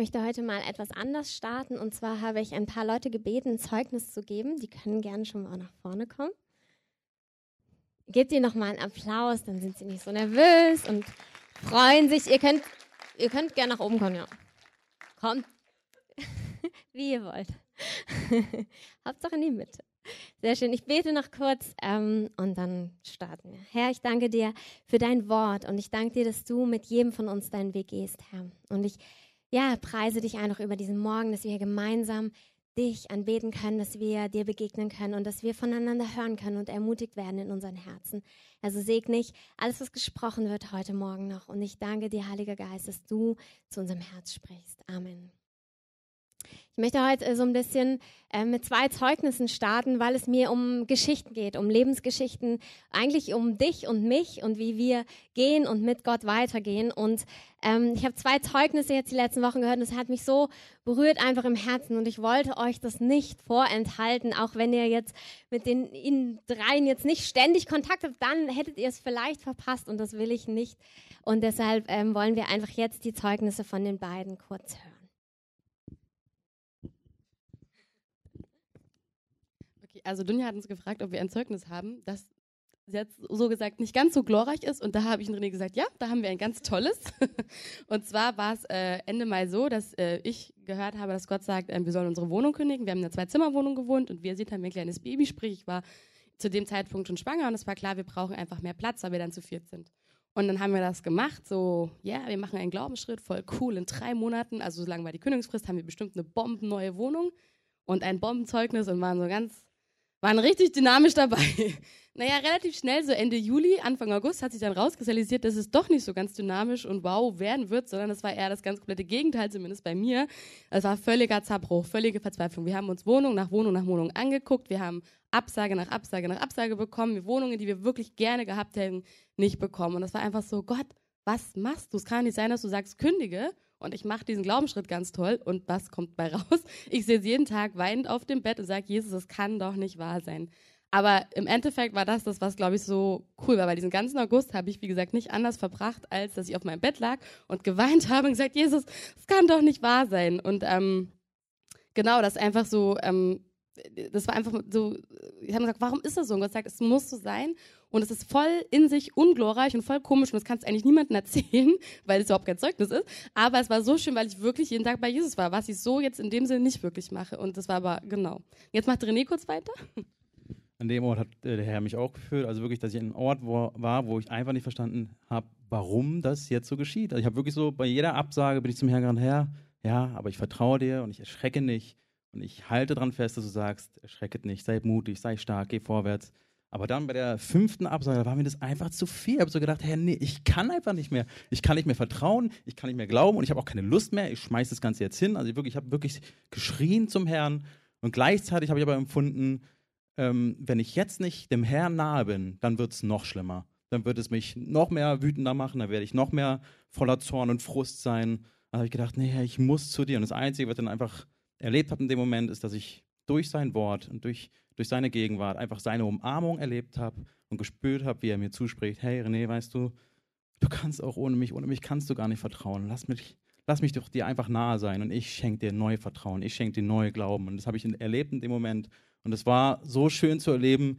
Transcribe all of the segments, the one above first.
möchte heute mal etwas anders starten. Und zwar habe ich ein paar Leute gebeten, Zeugnis zu geben. Die können gerne schon mal nach vorne kommen. Gebt ihnen noch mal einen Applaus, dann sind sie nicht so nervös und freuen sich. Ihr könnt, ihr könnt gerne nach oben kommen, ja. Kommt, wie ihr wollt. Hauptsache in die Mitte. Sehr schön. Ich bete noch kurz ähm, und dann starten wir. Herr, ich danke dir für dein Wort und ich danke dir, dass du mit jedem von uns deinen Weg gehst, Herr. Und ich ja, preise dich einfach über diesen Morgen, dass wir gemeinsam dich anbeten können, dass wir dir begegnen können und dass wir voneinander hören können und ermutigt werden in unseren Herzen. Also segne ich alles, was gesprochen wird heute Morgen noch. Und ich danke dir, Heiliger Geist, dass du zu unserem Herz sprichst. Amen. Ich möchte heute äh, so ein bisschen äh, mit zwei Zeugnissen starten, weil es mir um Geschichten geht, um Lebensgeschichten, eigentlich um dich und mich und wie wir gehen und mit Gott weitergehen. Und ähm, ich habe zwei Zeugnisse jetzt die letzten Wochen gehört und es hat mich so berührt einfach im Herzen und ich wollte euch das nicht vorenthalten, auch wenn ihr jetzt mit den ihnen dreien jetzt nicht ständig Kontakt habt, dann hättet ihr es vielleicht verpasst und das will ich nicht. Und deshalb ähm, wollen wir einfach jetzt die Zeugnisse von den beiden kurz hören. Also Dunja hat uns gefragt, ob wir ein Zeugnis haben, das jetzt so gesagt nicht ganz so glorreich ist. Und da habe ich René gesagt, ja, da haben wir ein ganz tolles. und zwar war es äh, Ende Mai so, dass äh, ich gehört habe, dass Gott sagt, äh, wir sollen unsere Wohnung kündigen. Wir haben in einer Zwei-Zimmer-Wohnung gewohnt und wir sind haben ein kleines Baby, sprich, ich war zu dem Zeitpunkt schon schwanger und es war klar, wir brauchen einfach mehr Platz, weil wir dann zu viert sind. Und dann haben wir das gemacht, so, ja, yeah, wir machen einen Glaubensschritt, voll cool, in drei Monaten, also so lange war die Kündigungsfrist, haben wir bestimmt eine bombenneue Wohnung und ein Bombenzeugnis und waren so ganz waren richtig dynamisch dabei. Naja, relativ schnell, so Ende Juli, Anfang August, hat sich dann rauskristallisiert, dass es doch nicht so ganz dynamisch und wow werden wird, sondern es war eher das ganz komplette Gegenteil, zumindest bei mir. Es war völliger Zerbruch, völlige Verzweiflung. Wir haben uns Wohnung nach Wohnung nach Wohnung angeguckt, wir haben Absage nach Absage nach Absage bekommen, wir Wohnungen, die wir wirklich gerne gehabt hätten, nicht bekommen. Und das war einfach so, Gott, was machst du? Es kann nicht sein, dass du sagst, kündige und ich mache diesen Glaubensschritt ganz toll und was kommt bei raus? Ich sehe jeden Tag weinend auf dem Bett und sage, Jesus, das kann doch nicht wahr sein. Aber im Endeffekt war das das, was, glaube ich, so cool war, weil diesen ganzen August habe ich, wie gesagt, nicht anders verbracht, als dass ich auf meinem Bett lag und geweint habe und gesagt, Jesus, das kann doch nicht wahr sein. Und ähm, genau, das einfach so, ähm, das war einfach so, ich habe gesagt, warum ist das so? Und Gott sagt, es muss so sein. Und es ist voll in sich unglorreich und voll komisch und das kannst du eigentlich niemandem erzählen, weil es überhaupt kein Zeugnis ist. Aber es war so schön, weil ich wirklich jeden Tag bei Jesus war, was ich so jetzt in dem Sinne nicht wirklich mache. Und das war aber genau. Jetzt macht René kurz weiter. An dem Ort hat äh, der Herr mich auch geführt. Also wirklich, dass ich an einem Ort wo, war, wo ich einfach nicht verstanden habe, warum das jetzt so geschieht. Also ich habe wirklich so, bei jeder Absage bin ich zum Herrn gegangen, Herr, ja, aber ich vertraue dir und ich erschrecke nicht. Und ich halte daran fest, dass du sagst, erschrecket nicht, sei mutig, sei stark, geh vorwärts. Aber dann bei der fünften Absage war mir das einfach zu viel. Ich habe so gedacht, hey, nee, ich kann einfach nicht mehr. Ich kann nicht mehr vertrauen, ich kann nicht mehr glauben und ich habe auch keine Lust mehr. Ich schmeiße das Ganze jetzt hin. Also ich, wirklich, ich habe wirklich geschrien zum Herrn und gleichzeitig habe ich aber empfunden, ähm, wenn ich jetzt nicht dem Herrn nahe bin, dann wird es noch schlimmer. Dann wird es mich noch mehr wütender machen, dann werde ich noch mehr voller Zorn und Frust sein. Dann habe ich gedacht, nee, ich muss zu dir. Und das Einzige, was ich dann einfach erlebt habe in dem Moment, ist, dass ich durch sein Wort und durch durch seine Gegenwart einfach seine Umarmung erlebt habe und gespürt habe, wie er mir zuspricht, hey René, weißt du, du kannst auch ohne mich, ohne mich kannst du gar nicht vertrauen. Lass mich, lass mich doch dir einfach nahe sein und ich schenke dir neu Vertrauen, ich schenke dir neu Glauben. Und das habe ich erlebt in dem Moment. Und es war so schön zu erleben,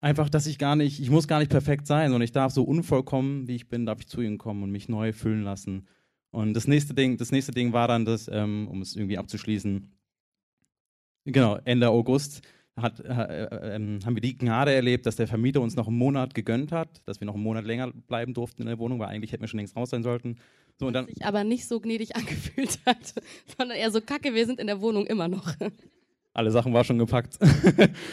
einfach, dass ich gar nicht, ich muss gar nicht perfekt sein, sondern ich darf so unvollkommen, wie ich bin, darf ich zu ihm kommen und mich neu füllen lassen. Und das nächste Ding, das nächste Ding war dann das, ähm, um es irgendwie abzuschließen, genau, Ende August hat, äh, äh, ähm, haben wir die Gnade erlebt, dass der Vermieter uns noch einen Monat gegönnt hat, dass wir noch einen Monat länger bleiben durften in der Wohnung, weil eigentlich hätten wir schon längst raus sein sollten. So, und dann, sich aber nicht so gnädig angefühlt hat, sondern eher so kacke, wir sind in der Wohnung immer noch. Alle Sachen waren schon gepackt.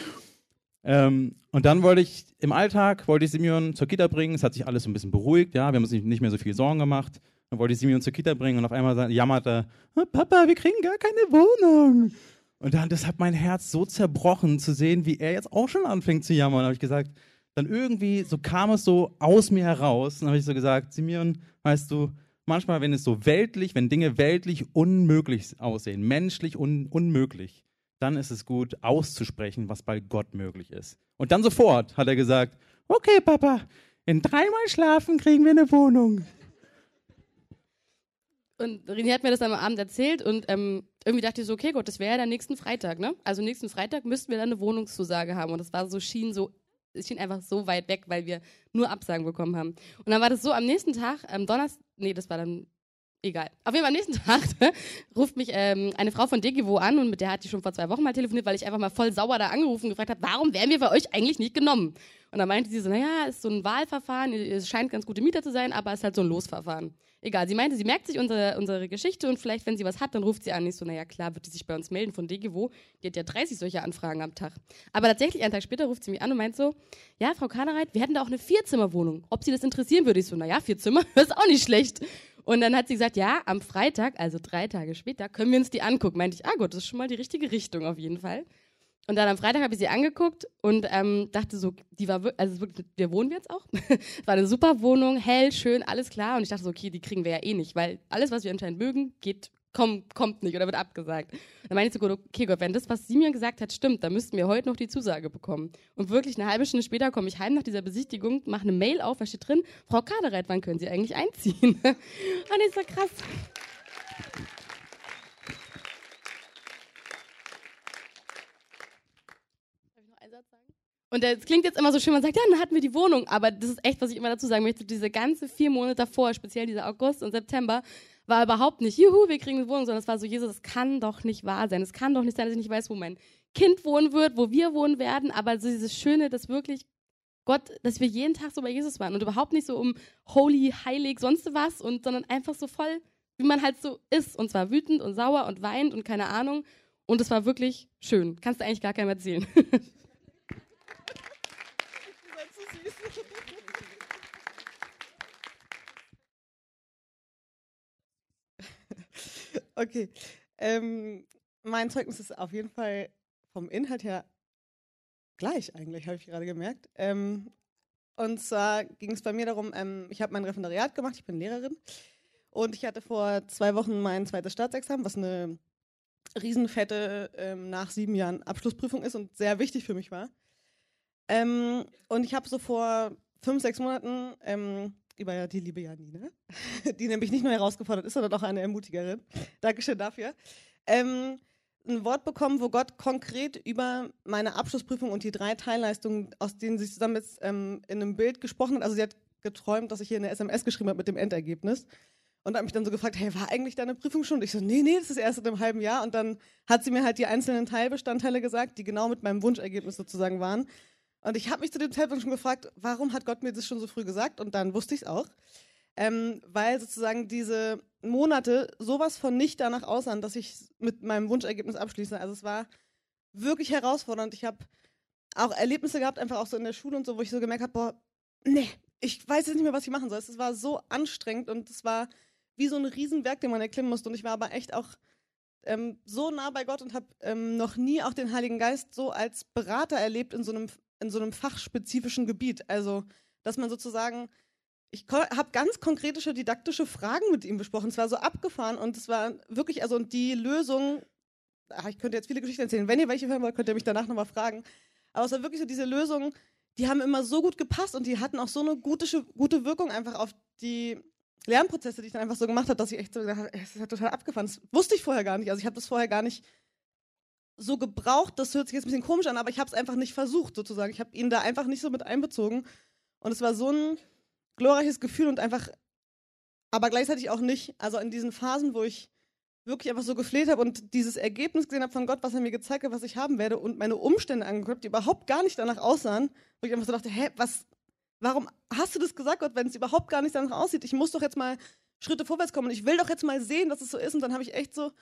ähm, und dann wollte ich im Alltag, wollte ich Simeon zur Kita bringen, es hat sich alles so ein bisschen beruhigt, ja, wir haben uns nicht mehr so viel Sorgen gemacht. Dann wollte ich Simeon zur Kita bringen und auf einmal jammerte, Papa, wir kriegen gar keine Wohnung. Und dann, das hat mein Herz so zerbrochen zu sehen, wie er jetzt auch schon anfängt zu jammern. Da habe ich gesagt, dann irgendwie, so kam es so aus mir heraus. Dann habe ich so gesagt, Simeon, weißt du, manchmal, wenn es so weltlich, wenn Dinge weltlich unmöglich aussehen, menschlich un unmöglich, dann ist es gut auszusprechen, was bei Gott möglich ist. Und dann sofort hat er gesagt, okay, Papa, in dreimal Schlafen kriegen wir eine Wohnung. Und René hat mir das am Abend erzählt und ähm, irgendwie dachte ich so, okay, gut, das wäre ja der nächsten Freitag, ne? Also nächsten Freitag müssten wir dann eine Wohnungszusage haben. Und das war so, schien so, es schien einfach so weit weg, weil wir nur Absagen bekommen haben. Und dann war das so am nächsten Tag, am Donnerstag, nee, das war dann egal. Auf jeden Fall am nächsten Tag ruft mich ähm, eine Frau von Degivo an und mit der hatte ich schon vor zwei Wochen mal telefoniert, weil ich einfach mal voll sauer da angerufen und gefragt habe, warum werden wir bei euch eigentlich nicht genommen? Und dann meinte sie so, naja, ist so ein Wahlverfahren, es scheint ganz gute Mieter zu sein, aber es ist halt so ein Losverfahren. Egal, sie meinte, sie merkt sich unsere, unsere Geschichte und vielleicht, wenn sie was hat, dann ruft sie an. Ich so, naja, klar, wird die sich bei uns melden von Degivo. Die hat ja 30 solche Anfragen am Tag. Aber tatsächlich, einen Tag später ruft sie mich an und meint so, ja, Frau Kanereit, wir hätten da auch eine Vierzimmerwohnung. Ob Sie das interessieren würde? Ich so, naja, vier Zimmer, das ist auch nicht schlecht. Und dann hat sie gesagt, ja, am Freitag, also drei Tage später, können wir uns die angucken. Meinte ich, ah gut, das ist schon mal die richtige Richtung auf jeden Fall. Und dann am Freitag habe ich sie angeguckt und ähm, dachte so, die war also wirklich, wir wohnen jetzt auch. War eine super Wohnung, hell, schön, alles klar. Und ich dachte so, okay, die kriegen wir ja eh nicht, weil alles, was wir anscheinend mögen, geht komm, kommt nicht oder wird abgesagt. Dann meine ich so okay Gott, wenn das, was sie mir gesagt hat, stimmt, dann müssten wir heute noch die Zusage bekommen. Und wirklich eine halbe Stunde später komme ich heim nach dieser Besichtigung, mache eine Mail auf, da steht drin, Frau Kadereit, wann können Sie eigentlich einziehen? Und ich so krass. Und das klingt jetzt immer so schön, man sagt, ja, dann hatten wir die Wohnung. Aber das ist echt, was ich immer dazu sagen möchte. Diese ganze vier Monate davor, speziell dieser August und September, war überhaupt nicht, juhu, wir kriegen eine Wohnung, sondern es war so, Jesus, das kann doch nicht wahr sein. Es kann doch nicht sein, dass ich nicht weiß, wo mein Kind wohnen wird, wo wir wohnen werden. Aber so dieses Schöne, dass wirklich Gott, dass wir jeden Tag so bei Jesus waren und überhaupt nicht so um holy, heilig, sonst was und sondern einfach so voll, wie man halt so ist. Und zwar wütend und sauer und weint und keine Ahnung. Und es war wirklich schön. Kannst du eigentlich gar keinem erzählen. Okay. Ähm, mein Zeugnis ist auf jeden Fall vom Inhalt her gleich eigentlich, habe ich gerade gemerkt. Ähm, und zwar ging es bei mir darum, ähm, ich habe mein Referendariat gemacht, ich bin Lehrerin. Und ich hatte vor zwei Wochen mein zweites Staatsexamen, was eine riesenfette ähm, nach sieben Jahren Abschlussprüfung ist und sehr wichtig für mich war. Ähm, und ich habe so vor fünf, sechs Monaten ähm, über die liebe Janine, die nämlich nicht nur herausgefordert ist, sondern auch eine Ermutigerin. Dankeschön dafür. Ähm, ein Wort bekommen, wo Gott konkret über meine Abschlussprüfung und die drei Teilleistungen, aus denen sie zusammen jetzt ähm, in einem Bild gesprochen hat. Also sie hat geträumt, dass ich hier eine SMS geschrieben habe mit dem Endergebnis. Und hat mich dann so gefragt, hey, war eigentlich deine Prüfung schon? Und ich so, nee, nee, das ist erst in einem halben Jahr. Und dann hat sie mir halt die einzelnen Teilbestandteile gesagt, die genau mit meinem Wunschergebnis sozusagen waren. Und ich habe mich zu dem Zeitpunkt schon gefragt, warum hat Gott mir das schon so früh gesagt? Und dann wusste ich es auch. Ähm, weil sozusagen diese Monate sowas von nicht danach aussahen, dass ich mit meinem Wunschergebnis abschließe. Also es war wirklich herausfordernd. Ich habe auch Erlebnisse gehabt, einfach auch so in der Schule und so, wo ich so gemerkt habe, boah, nee, ich weiß jetzt nicht mehr, was ich machen soll. Es war so anstrengend und es war wie so ein Riesenberg, den man erklimmen musste. Und ich war aber echt auch ähm, so nah bei Gott und habe ähm, noch nie auch den Heiligen Geist so als Berater erlebt in so einem in so einem fachspezifischen Gebiet. Also, dass man sozusagen, ich habe ganz konkrete didaktische Fragen mit ihm besprochen. Es war so abgefahren und es war wirklich, also und die Lösung, ach, ich könnte jetzt viele Geschichten erzählen. Wenn ihr welche hören wollt, könnt ihr mich danach nochmal fragen. Aber es war wirklich so diese Lösungen, die haben immer so gut gepasst und die hatten auch so eine gute, gute Wirkung einfach auf die Lernprozesse, die ich dann einfach so gemacht habe, dass ich echt so gedacht habe, es ist total abgefahren. Das wusste ich vorher gar nicht. Also ich habe das vorher gar nicht so gebraucht, das hört sich jetzt ein bisschen komisch an, aber ich habe es einfach nicht versucht, sozusagen. Ich habe ihn da einfach nicht so mit einbezogen. Und es war so ein glorreiches Gefühl und einfach, aber gleichzeitig auch nicht. Also in diesen Phasen, wo ich wirklich einfach so gefleht habe und dieses Ergebnis gesehen habe von Gott, was er mir gezeigt hat, was ich haben werde und meine Umstände angeguckt, die überhaupt gar nicht danach aussahen, wo ich einfach so dachte, hä, was, warum hast du das gesagt, Gott, wenn es überhaupt gar nicht danach aussieht? Ich muss doch jetzt mal Schritte vorwärts kommen und ich will doch jetzt mal sehen, dass es so ist. Und dann habe ich echt so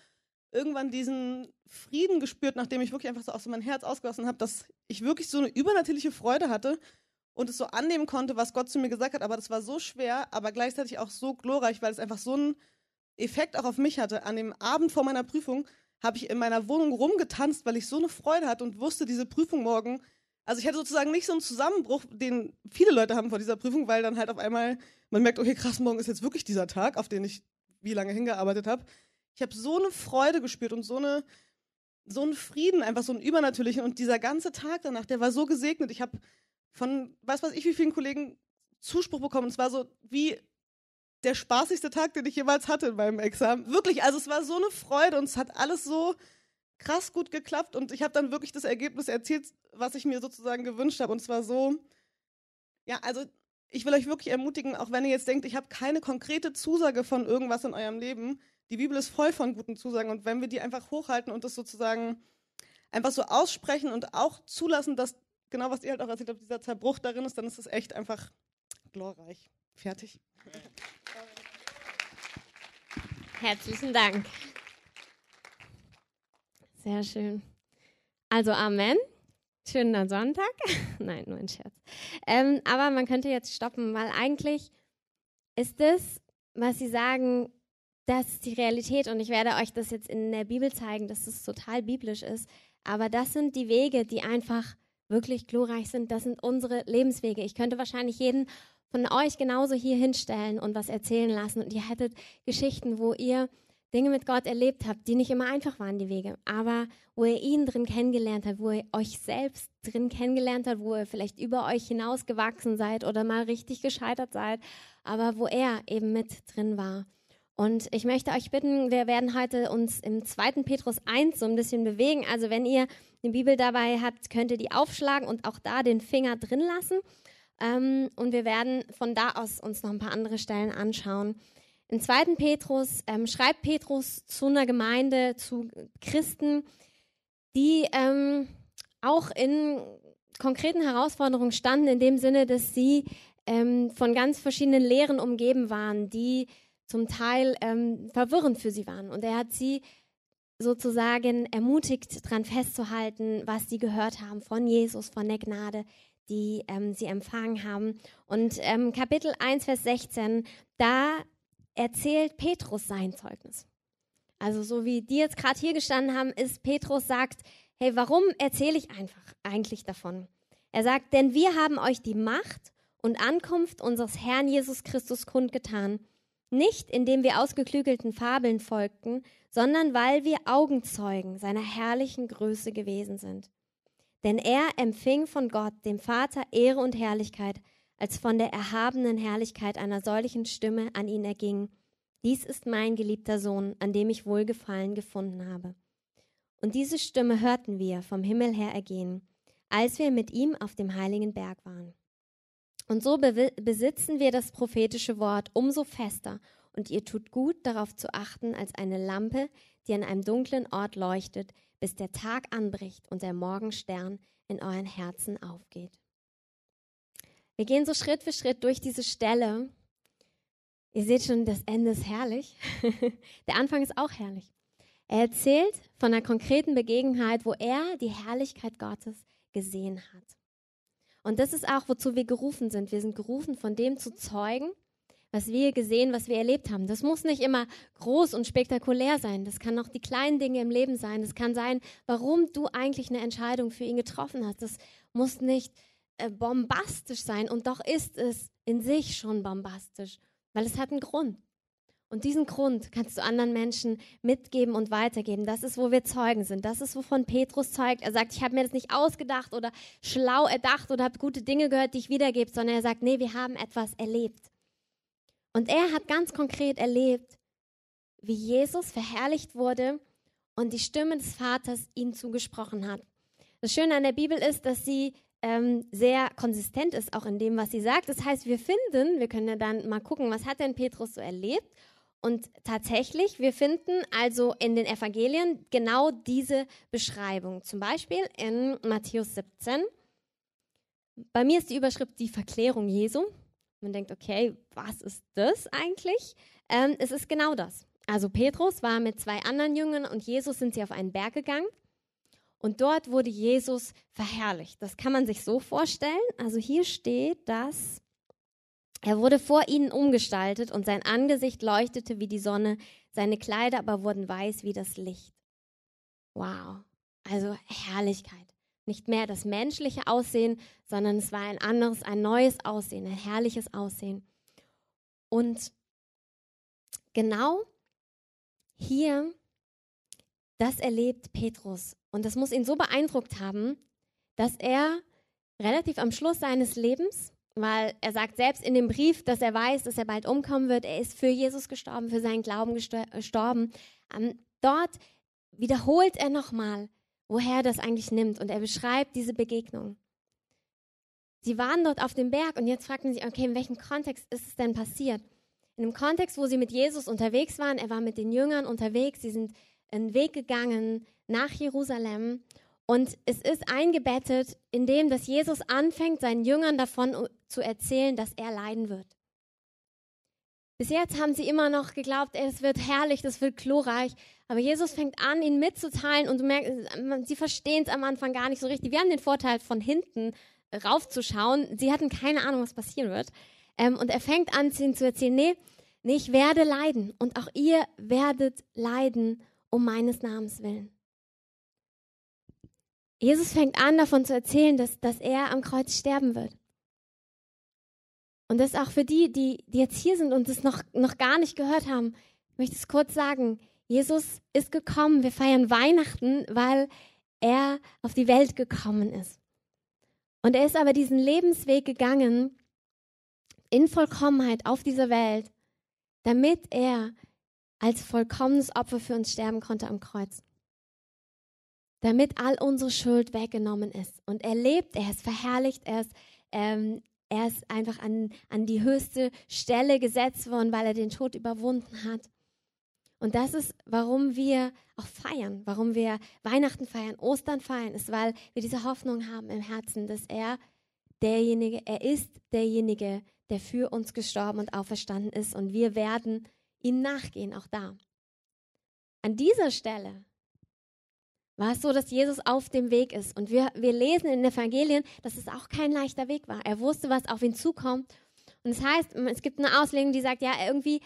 irgendwann diesen Frieden gespürt, nachdem ich wirklich einfach so aus mein Herz ausgelassen habe, dass ich wirklich so eine übernatürliche Freude hatte und es so annehmen konnte, was Gott zu mir gesagt hat. Aber das war so schwer, aber gleichzeitig auch so glorreich, weil es einfach so einen Effekt auch auf mich hatte. An dem Abend vor meiner Prüfung habe ich in meiner Wohnung rumgetanzt, weil ich so eine Freude hatte und wusste, diese Prüfung morgen. Also ich hatte sozusagen nicht so einen Zusammenbruch, den viele Leute haben vor dieser Prüfung, weil dann halt auf einmal man merkt, okay, krass, morgen ist jetzt wirklich dieser Tag, auf den ich wie lange hingearbeitet habe. Ich habe so eine Freude gespürt und so eine so einen Frieden, einfach so einen übernatürlichen. Und dieser ganze Tag danach, der war so gesegnet. Ich habe von, was weiß ich, wie vielen Kollegen Zuspruch bekommen. Es war so wie der spaßigste Tag, den ich jemals hatte in meinem Examen. Wirklich, also es war so eine Freude und es hat alles so krass gut geklappt und ich habe dann wirklich das Ergebnis erzielt, was ich mir sozusagen gewünscht habe. Und es war so, ja, also ich will euch wirklich ermutigen, auch wenn ihr jetzt denkt, ich habe keine konkrete Zusage von irgendwas in eurem Leben, die Bibel ist voll von guten Zusagen und wenn wir die einfach hochhalten und das sozusagen einfach so aussprechen und auch zulassen, dass genau was ihr halt auch erzählt habt, dieser Zerbruch darin ist, dann ist es echt einfach glorreich. Fertig. Herzlichen Dank. Sehr schön. Also Amen. Schöner Sonntag. Nein, nur ein Scherz. Ähm, aber man könnte jetzt stoppen, weil eigentlich ist das, was Sie sagen, das ist die Realität. Und ich werde euch das jetzt in der Bibel zeigen, dass es total biblisch ist. Aber das sind die Wege, die einfach wirklich glorreich sind. Das sind unsere Lebenswege. Ich könnte wahrscheinlich jeden von euch genauso hier hinstellen und was erzählen lassen. Und ihr hättet Geschichten, wo ihr Dinge mit Gott erlebt habt, die nicht immer einfach waren, die Wege, aber wo ihr ihn drin kennengelernt habt, wo ihr euch selbst drin kennengelernt habt, wo ihr vielleicht über euch hinausgewachsen seid oder mal richtig gescheitert seid, aber wo er eben mit drin war. Und ich möchte euch bitten, wir werden heute uns im 2. Petrus 1 so ein bisschen bewegen. Also wenn ihr eine Bibel dabei habt, könnt ihr die aufschlagen und auch da den Finger drin lassen. Ähm, und wir werden von da aus uns noch ein paar andere Stellen anschauen. Im 2. Petrus ähm, schreibt Petrus zu einer Gemeinde, zu Christen, die ähm, auch in konkreten Herausforderungen standen, in dem Sinne, dass sie ähm, von ganz verschiedenen Lehren umgeben waren, die zum Teil ähm, verwirrend für sie waren. Und er hat sie sozusagen ermutigt, daran festzuhalten, was sie gehört haben von Jesus, von der Gnade, die ähm, sie empfangen haben. Und ähm, Kapitel 1, Vers 16, da erzählt Petrus sein Zeugnis. Also so wie die jetzt gerade hier gestanden haben, ist Petrus sagt, hey, warum erzähle ich einfach eigentlich davon? Er sagt, denn wir haben euch die Macht und Ankunft unseres Herrn Jesus Christus kundgetan, nicht indem wir ausgeklügelten Fabeln folgten, sondern weil wir Augenzeugen seiner herrlichen Größe gewesen sind. Denn er empfing von Gott, dem Vater, Ehre und Herrlichkeit, als von der erhabenen Herrlichkeit einer solchen Stimme an ihn erging. Dies ist mein geliebter Sohn, an dem ich Wohlgefallen gefunden habe. Und diese Stimme hörten wir vom Himmel her ergehen, als wir mit ihm auf dem heiligen Berg waren. Und so be besitzen wir das prophetische Wort umso fester, und ihr tut gut darauf zu achten, als eine Lampe, die an einem dunklen Ort leuchtet, bis der Tag anbricht und der Morgenstern in euren Herzen aufgeht. Wir gehen so Schritt für Schritt durch diese Stelle. Ihr seht schon, das Ende ist herrlich. Der Anfang ist auch herrlich. Er erzählt von einer konkreten Begebenheit, wo er die Herrlichkeit Gottes gesehen hat. Und das ist auch, wozu wir gerufen sind. Wir sind gerufen, von dem zu zeugen, was wir gesehen, was wir erlebt haben. Das muss nicht immer groß und spektakulär sein. Das kann auch die kleinen Dinge im Leben sein. Das kann sein, warum du eigentlich eine Entscheidung für ihn getroffen hast. Das muss nicht äh, bombastisch sein und doch ist es in sich schon bombastisch, weil es hat einen Grund. Und diesen Grund kannst du anderen Menschen mitgeben und weitergeben. Das ist, wo wir Zeugen sind. Das ist, wovon Petrus zeugt. Er sagt, ich habe mir das nicht ausgedacht oder schlau erdacht oder habe gute Dinge gehört, die ich wiedergebe, sondern er sagt, nee, wir haben etwas erlebt. Und er hat ganz konkret erlebt, wie Jesus verherrlicht wurde und die Stimme des Vaters ihm zugesprochen hat. Das Schöne an der Bibel ist, dass sie ähm, sehr konsistent ist, auch in dem, was sie sagt. Das heißt, wir finden, wir können ja dann mal gucken, was hat denn Petrus so erlebt? Und tatsächlich, wir finden also in den Evangelien genau diese Beschreibung. Zum Beispiel in Matthäus 17. Bei mir ist die Überschrift die Verklärung Jesu. Man denkt, okay, was ist das eigentlich? Ähm, es ist genau das. Also Petrus war mit zwei anderen Jüngern und Jesus sind sie auf einen Berg gegangen. Und dort wurde Jesus verherrlicht. Das kann man sich so vorstellen. Also hier steht, dass er wurde vor ihnen umgestaltet und sein Angesicht leuchtete wie die Sonne, seine Kleider aber wurden weiß wie das Licht. Wow, also Herrlichkeit. Nicht mehr das menschliche Aussehen, sondern es war ein anderes, ein neues Aussehen, ein herrliches Aussehen. Und genau hier, das erlebt Petrus. Und das muss ihn so beeindruckt haben, dass er relativ am Schluss seines Lebens weil er sagt selbst in dem Brief, dass er weiß, dass er bald umkommen wird. Er ist für Jesus gestorben, für seinen Glauben gestorben. Ähm, dort wiederholt er nochmal, woher er das eigentlich nimmt und er beschreibt diese Begegnung. Sie waren dort auf dem Berg und jetzt fragten sie, okay, in welchem Kontext ist es denn passiert? In einem Kontext, wo sie mit Jesus unterwegs waren, er war mit den Jüngern unterwegs, sie sind einen Weg gegangen nach Jerusalem und es ist eingebettet in dem, dass Jesus anfängt, seinen Jüngern davon zu erzählen, dass er leiden wird. Bis jetzt haben sie immer noch geglaubt, es wird herrlich, das wird glorreich. Aber Jesus fängt an, ihnen mitzuteilen und du merkst, sie verstehen es am Anfang gar nicht so richtig. Wir haben den Vorteil, von hinten raufzuschauen. Sie hatten keine Ahnung, was passieren wird. Ähm, und er fängt an, ihnen zu erzählen, nee, nee, ich werde leiden und auch ihr werdet leiden um meines Namens willen. Jesus fängt an, davon zu erzählen, dass, dass er am Kreuz sterben wird. Und das auch für die, die, die jetzt hier sind und es noch, noch gar nicht gehört haben, möchte ich es kurz sagen. Jesus ist gekommen. Wir feiern Weihnachten, weil er auf die Welt gekommen ist. Und er ist aber diesen Lebensweg gegangen in Vollkommenheit auf dieser Welt, damit er als vollkommenes Opfer für uns sterben konnte am Kreuz. Damit all unsere Schuld weggenommen ist. Und er lebt, er ist verherrlicht, er ist, ähm, er ist einfach an, an die höchste Stelle gesetzt worden, weil er den Tod überwunden hat. Und das ist, warum wir auch feiern, warum wir Weihnachten feiern, Ostern feiern, ist, weil wir diese Hoffnung haben im Herzen, dass er derjenige, er ist derjenige, der für uns gestorben und auferstanden ist und wir werden ihm nachgehen, auch da. An dieser Stelle war es so, dass Jesus auf dem Weg ist. Und wir, wir lesen in den Evangelien, dass es auch kein leichter Weg war. Er wusste, was auf ihn zukommt. Und es das heißt, es gibt eine Auslegung, die sagt, ja, irgendwie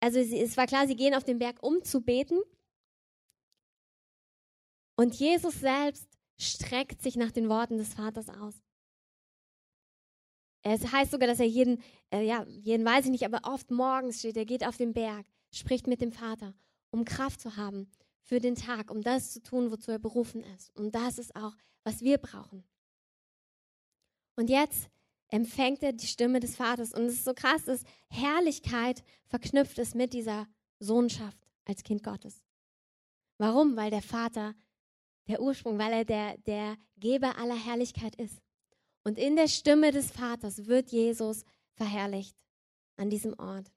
also es war klar, sie gehen auf den Berg, um zu beten. Und Jesus selbst streckt sich nach den Worten des Vaters aus. Es heißt sogar, dass er jeden, äh, ja, jeden weiß ich nicht, aber oft morgens steht, er geht auf den Berg, spricht mit dem Vater, um Kraft zu haben für den Tag, um das zu tun, wozu er berufen ist. Und das ist auch, was wir brauchen. Und jetzt empfängt er die Stimme des Vaters. Und es ist so krass, dass Herrlichkeit verknüpft ist mit dieser Sohnschaft als Kind Gottes. Warum? Weil der Vater der Ursprung, weil er der, der Geber aller Herrlichkeit ist. Und in der Stimme des Vaters wird Jesus verherrlicht an diesem Ort.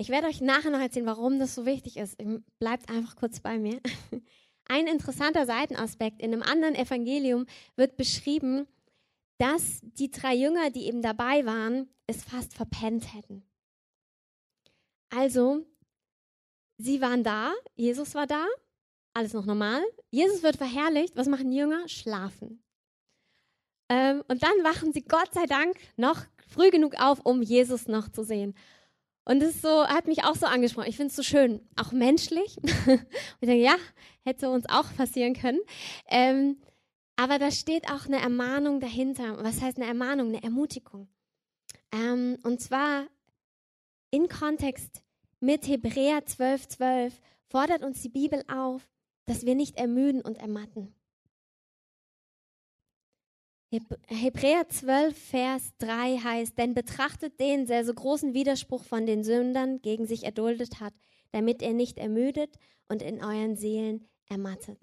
Ich werde euch nachher noch erzählen, warum das so wichtig ist. Bleibt einfach kurz bei mir. Ein interessanter Seitenaspekt in einem anderen Evangelium wird beschrieben, dass die drei Jünger, die eben dabei waren, es fast verpennt hätten. Also, sie waren da, Jesus war da, alles noch normal. Jesus wird verherrlicht. Was machen die Jünger? Schlafen. Ähm, und dann wachen sie Gott sei Dank noch früh genug auf, um Jesus noch zu sehen. Und das so, hat mich auch so angesprochen. Ich finde es so schön, auch menschlich. und ich denke, ja, hätte uns auch passieren können. Ähm, aber da steht auch eine Ermahnung dahinter. Was heißt eine Ermahnung? Eine Ermutigung. Ähm, und zwar in Kontext mit Hebräer 12, 12 fordert uns die Bibel auf, dass wir nicht ermüden und ermatten. Hebräer 12, Vers 3 heißt, denn betrachtet den, der so großen Widerspruch von den Sündern gegen sich erduldet hat, damit er nicht ermüdet und in euren Seelen ermattet.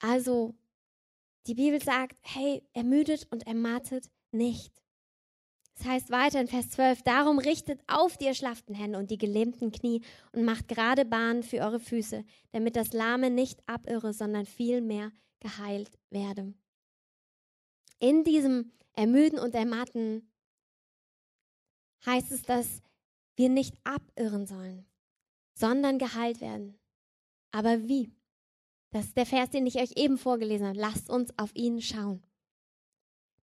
Also, die Bibel sagt, hey, ermüdet und ermattet nicht. Es das heißt weiter in Vers 12, darum richtet auf die erschlafften Hände und die gelähmten Knie und macht gerade Bahnen für eure Füße, damit das Lahme nicht abirre, sondern vielmehr geheilt werde. In diesem Ermüden und Ermatten heißt es, dass wir nicht abirren sollen, sondern geheilt werden. Aber wie? Das ist der Vers, den ich euch eben vorgelesen habe. Lasst uns auf ihn schauen.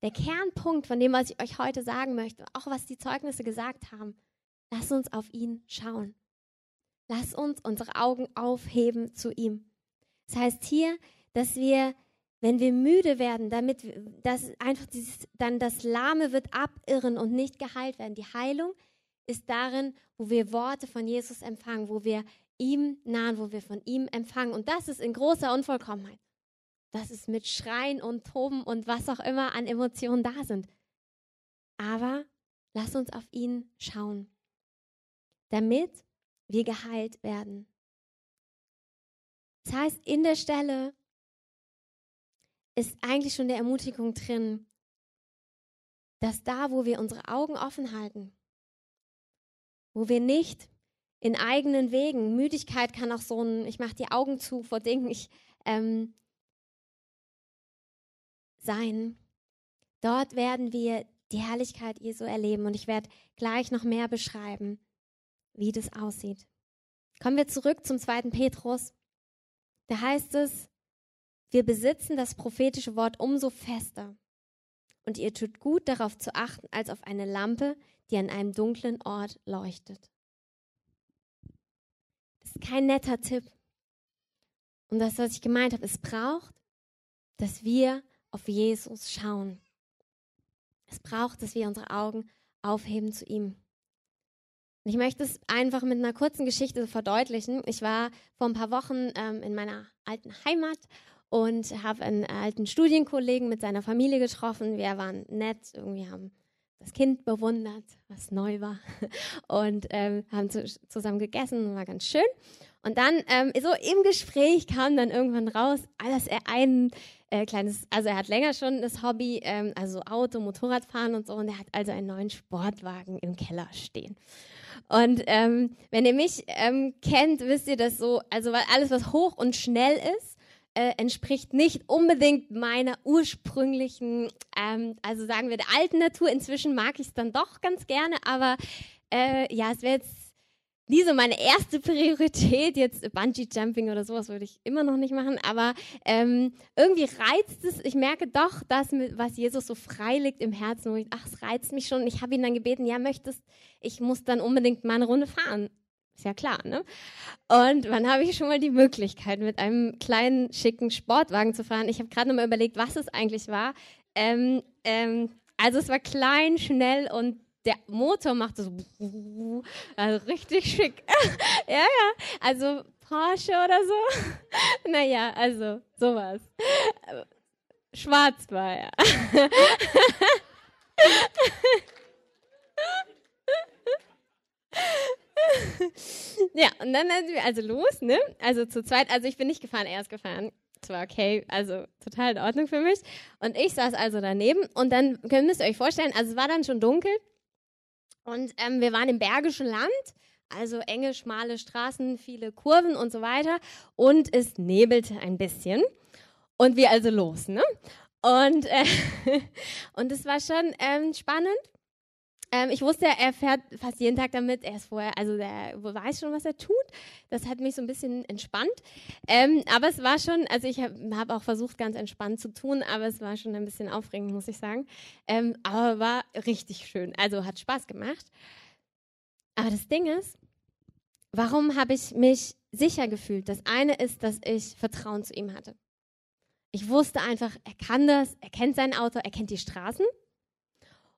Der Kernpunkt von dem, was ich euch heute sagen möchte, auch was die Zeugnisse gesagt haben, lasst uns auf ihn schauen. Lasst uns unsere Augen aufheben zu ihm. Das heißt hier, dass wir, wenn wir müde werden, damit dass einfach dieses, dann das Lahme wird abirren und nicht geheilt werden. Die Heilung ist darin, wo wir Worte von Jesus empfangen, wo wir ihm nahen, wo wir von ihm empfangen. Und das ist in großer Unvollkommenheit. dass es mit Schreien und Toben und was auch immer an Emotionen da sind. Aber lass uns auf ihn schauen, damit wir geheilt werden. Das heißt, in der Stelle ist eigentlich schon der Ermutigung drin, dass da, wo wir unsere Augen offen halten, wo wir nicht in eigenen Wegen, Müdigkeit kann auch so ein, ich mache die Augen zu vor Dingen, ich, ähm, sein. Dort werden wir die Herrlichkeit Jesu erleben und ich werde gleich noch mehr beschreiben, wie das aussieht. Kommen wir zurück zum zweiten Petrus. Da heißt es, wir besitzen das prophetische Wort umso fester. Und ihr tut gut darauf zu achten, als auf eine Lampe, die an einem dunklen Ort leuchtet. Das ist kein netter Tipp. Und das, was ich gemeint habe, es braucht, dass wir auf Jesus schauen. Es braucht, dass wir unsere Augen aufheben zu ihm. Und ich möchte es einfach mit einer kurzen Geschichte verdeutlichen. Ich war vor ein paar Wochen ähm, in meiner alten Heimat und habe einen alten Studienkollegen mit seiner Familie getroffen. Wir waren nett, irgendwie haben das Kind bewundert, was neu war und ähm, haben zu, zusammen gegessen, war ganz schön. Und dann ähm, so im Gespräch kam dann irgendwann raus, dass er ein äh, kleines, also er hat länger schon das Hobby, ähm, also Auto, Motorradfahren und so, und er hat also einen neuen Sportwagen im Keller stehen. Und ähm, wenn ihr mich ähm, kennt, wisst ihr das so, also weil alles, was hoch und schnell ist, äh, entspricht nicht unbedingt meiner ursprünglichen, ähm, also sagen wir der alten Natur. Inzwischen mag ich es dann doch ganz gerne, aber äh, ja, es wäre jetzt nie so meine erste Priorität. Jetzt Bungee Jumping oder sowas würde ich immer noch nicht machen, aber ähm, irgendwie reizt es. Ich merke doch, dass was Jesus so frei liegt im Herzen, wo ich, ach, es reizt mich schon. Ich habe ihn dann gebeten, ja, möchtest, ich muss dann unbedingt mal eine Runde fahren. Ist ja klar, ne? Und wann habe ich schon mal die Möglichkeit, mit einem kleinen, schicken Sportwagen zu fahren? Ich habe gerade noch mal überlegt, was es eigentlich war. Ähm, ähm, also es war klein, schnell und der Motor macht so, also richtig schick. ja, ja, also Porsche oder so. naja, also sowas. Schwarz war er. ja, und dann sind wir also los, ne? Also zu zweit, also ich bin nicht gefahren, er ist gefahren. Das war okay, also total in Ordnung für mich. Und ich saß also daneben und dann müsst ihr euch vorstellen, also es war dann schon dunkel und ähm, wir waren im Bergischen Land, also enge, schmale Straßen, viele Kurven und so weiter. Und es nebelte ein bisschen. Und wir also los, ne? Und, äh, und es war schon ähm, spannend. Ähm, ich wusste, er fährt fast jeden Tag damit. Er ist vorher, also der weiß schon, was er tut. Das hat mich so ein bisschen entspannt. Ähm, aber es war schon, also ich habe hab auch versucht, ganz entspannt zu tun, aber es war schon ein bisschen aufregend, muss ich sagen. Ähm, aber war richtig schön. Also hat Spaß gemacht. Aber das Ding ist, warum habe ich mich sicher gefühlt? Das eine ist, dass ich Vertrauen zu ihm hatte. Ich wusste einfach, er kann das, er kennt sein Auto, er kennt die Straßen.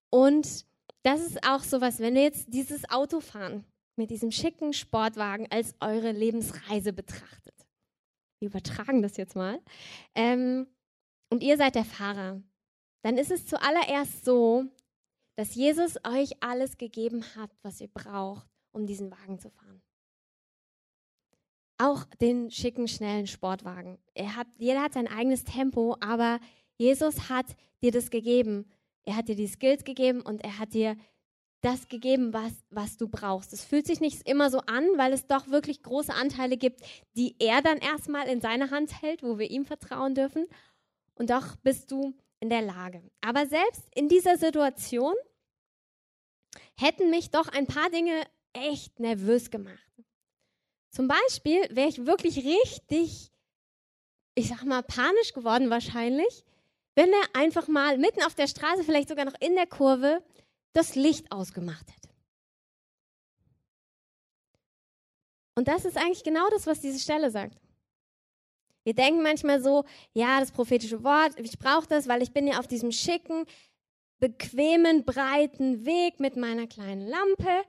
Und das ist auch sowas, wenn wir jetzt dieses Auto fahren, mit diesem schicken Sportwagen als eure Lebensreise betrachtet. Wir übertragen das jetzt mal. Ähm, und ihr seid der Fahrer. Dann ist es zuallererst so, dass Jesus euch alles gegeben hat, was ihr braucht, um diesen Wagen zu fahren. Auch den schicken, schnellen Sportwagen. Hat, jeder hat sein eigenes Tempo, aber Jesus hat dir das gegeben. Er hat dir die Skills gegeben und er hat dir das gegeben, was, was du brauchst. Es fühlt sich nicht immer so an, weil es doch wirklich große Anteile gibt, die er dann erstmal in seine Hand hält, wo wir ihm vertrauen dürfen. Und doch bist du in der Lage. Aber selbst in dieser Situation hätten mich doch ein paar Dinge echt nervös gemacht. Zum Beispiel wäre ich wirklich richtig, ich sag mal, panisch geworden wahrscheinlich, wenn er einfach mal mitten auf der Straße, vielleicht sogar noch in der Kurve, das Licht ausgemacht hätte. Und das ist eigentlich genau das, was diese Stelle sagt. Wir denken manchmal so, ja, das prophetische Wort, ich brauche das, weil ich bin ja auf diesem schicken, bequemen, breiten Weg mit meiner kleinen Lampe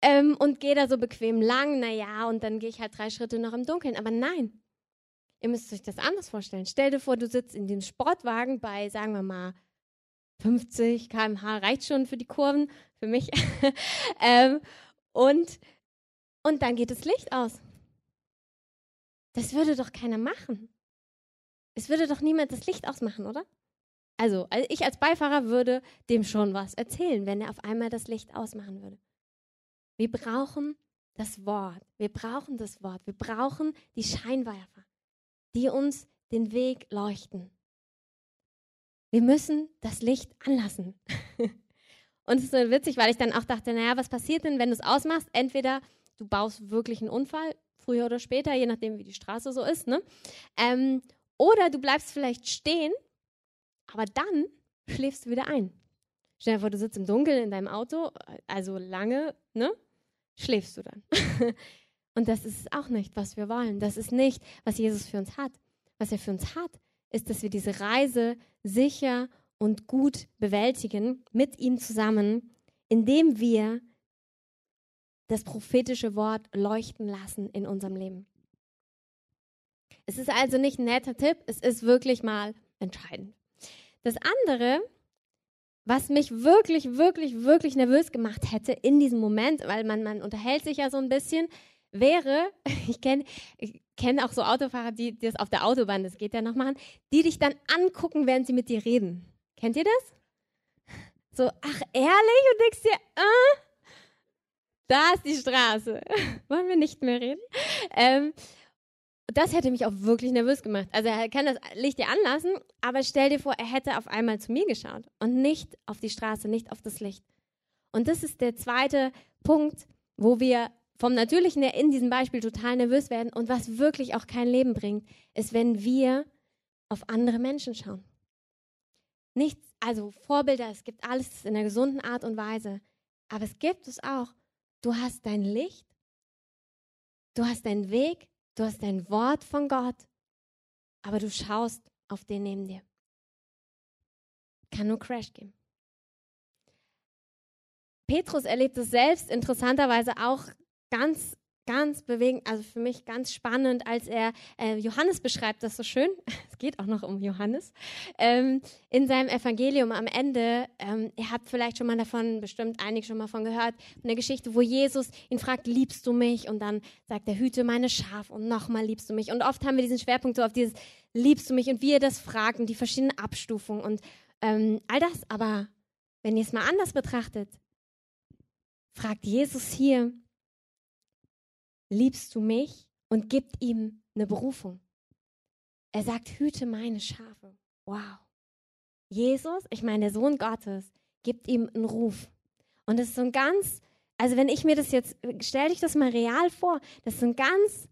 ähm, und gehe da so bequem lang, naja, und dann gehe ich halt drei Schritte noch im Dunkeln. Aber nein, Ihr müsst euch das anders vorstellen. Stell dir vor, du sitzt in dem Sportwagen bei, sagen wir mal, 50 km/h, reicht schon für die Kurven, für mich. ähm, und, und dann geht das Licht aus. Das würde doch keiner machen. Es würde doch niemand das Licht ausmachen, oder? Also, ich als Beifahrer würde dem schon was erzählen, wenn er auf einmal das Licht ausmachen würde. Wir brauchen das Wort. Wir brauchen das Wort. Wir brauchen die Scheinwerfer, die uns den Weg leuchten. Wir müssen das Licht anlassen. Und es ist so witzig, weil ich dann auch dachte, naja, was passiert denn, wenn du es ausmachst? Entweder du baust wirklich einen Unfall, früher oder später, je nachdem, wie die Straße so ist, ne? Ähm, oder du bleibst vielleicht stehen, aber dann schläfst du wieder ein. Stell dir vor, du sitzt im Dunkeln in deinem Auto, also lange, ne? Schläfst du dann. Und das ist auch nicht, was wir wollen. Das ist nicht, was Jesus für uns hat. Was er für uns hat, ist, dass wir diese Reise sicher und gut bewältigen mit ihm zusammen, indem wir das prophetische Wort leuchten lassen in unserem Leben. Es ist also nicht ein netter Tipp, es ist wirklich mal entscheidend. Das andere, was mich wirklich, wirklich, wirklich nervös gemacht hätte in diesem Moment, weil man, man unterhält sich ja so ein bisschen, wäre, ich kenne kenn auch so Autofahrer, die, die das auf der Autobahn, das geht ja noch machen, die dich dann angucken, während sie mit dir reden. Kennt ihr das? So, ach ehrlich? Und denkst dir, äh, da ist die Straße. Wollen wir nicht mehr reden? Ähm, das hätte mich auch wirklich nervös gemacht. Also er kann das Licht dir anlassen, aber stell dir vor, er hätte auf einmal zu mir geschaut und nicht auf die Straße, nicht auf das Licht. Und das ist der zweite Punkt, wo wir vom Natürlichen her in diesem Beispiel total nervös werden und was wirklich auch kein Leben bringt, ist, wenn wir auf andere Menschen schauen. Nichts, also Vorbilder, es gibt alles in einer gesunden Art und Weise, aber es gibt es auch. Du hast dein Licht, du hast deinen Weg, Du hast ein Wort von Gott, aber du schaust auf den neben dir. Kann nur Crash geben. Petrus erlebt es selbst interessanterweise auch ganz ganz bewegend, also für mich ganz spannend, als er äh, Johannes beschreibt, das so schön, es geht auch noch um Johannes, ähm, in seinem Evangelium am Ende, ähm, ihr habt vielleicht schon mal davon, bestimmt einige schon mal von gehört, eine Geschichte, wo Jesus ihn fragt, liebst du mich? Und dann sagt er, hüte meine Schaf und nochmal liebst du mich. Und oft haben wir diesen Schwerpunkt so auf dieses, liebst du mich? Und wie er das fragt und die verschiedenen Abstufungen und ähm, all das. Aber wenn ihr es mal anders betrachtet, fragt Jesus hier, liebst du mich und gibt ihm eine Berufung. Er sagt, hüte meine Schafe. Wow. Jesus, ich meine, der Sohn Gottes, gibt ihm einen Ruf. Und das ist so ein ganz, also wenn ich mir das jetzt, stell dich das mal real vor, das ist ein ganz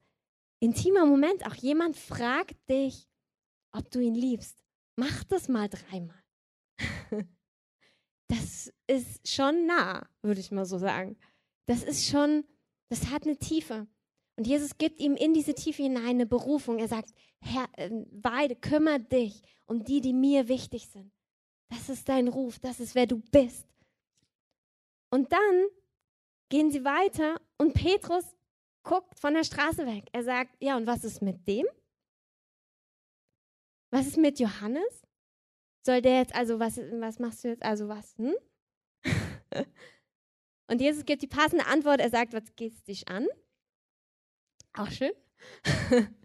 intimer Moment. Auch jemand fragt dich, ob du ihn liebst. Mach das mal dreimal. Das ist schon nah, würde ich mal so sagen. Das ist schon das hat eine Tiefe. Und Jesus gibt ihm in diese Tiefe hinein eine Berufung. Er sagt, Herr, äh, Weide, kümmere dich um die, die mir wichtig sind. Das ist dein Ruf, das ist wer du bist. Und dann gehen sie weiter und Petrus guckt von der Straße weg. Er sagt, ja, und was ist mit dem? Was ist mit Johannes? Soll der jetzt, also was, was machst du jetzt, also was, hm? Und Jesus gibt die passende Antwort. Er sagt, was geht es dich an? Auch schön.